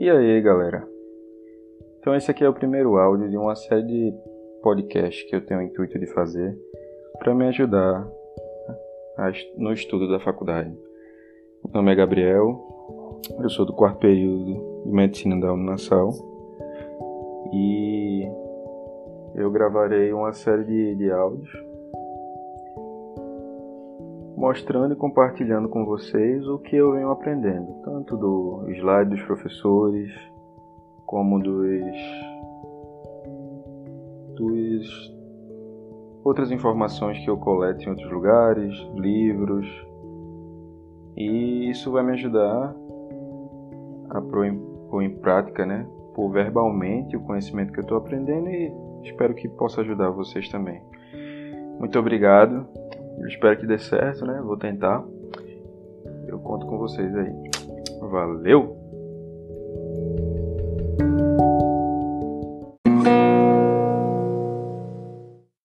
E aí, galera? Então, esse aqui é o primeiro áudio de uma série de podcasts que eu tenho o intuito de fazer para me ajudar no estudo da faculdade. Meu nome é Gabriel, eu sou do quarto período de medicina da Uninasal e eu gravarei uma série de, de áudios mostrando e compartilhando com vocês o que eu venho aprendendo, tanto do slide dos professores, como dos, dos outras informações que eu coleto em outros lugares, livros, e isso vai me ajudar a pôr em, pôr em prática, né, pôr verbalmente o conhecimento que eu estou aprendendo e espero que possa ajudar vocês também. Muito obrigado. Eu espero que dê certo, né? Vou tentar. Eu conto com vocês aí. Valeu!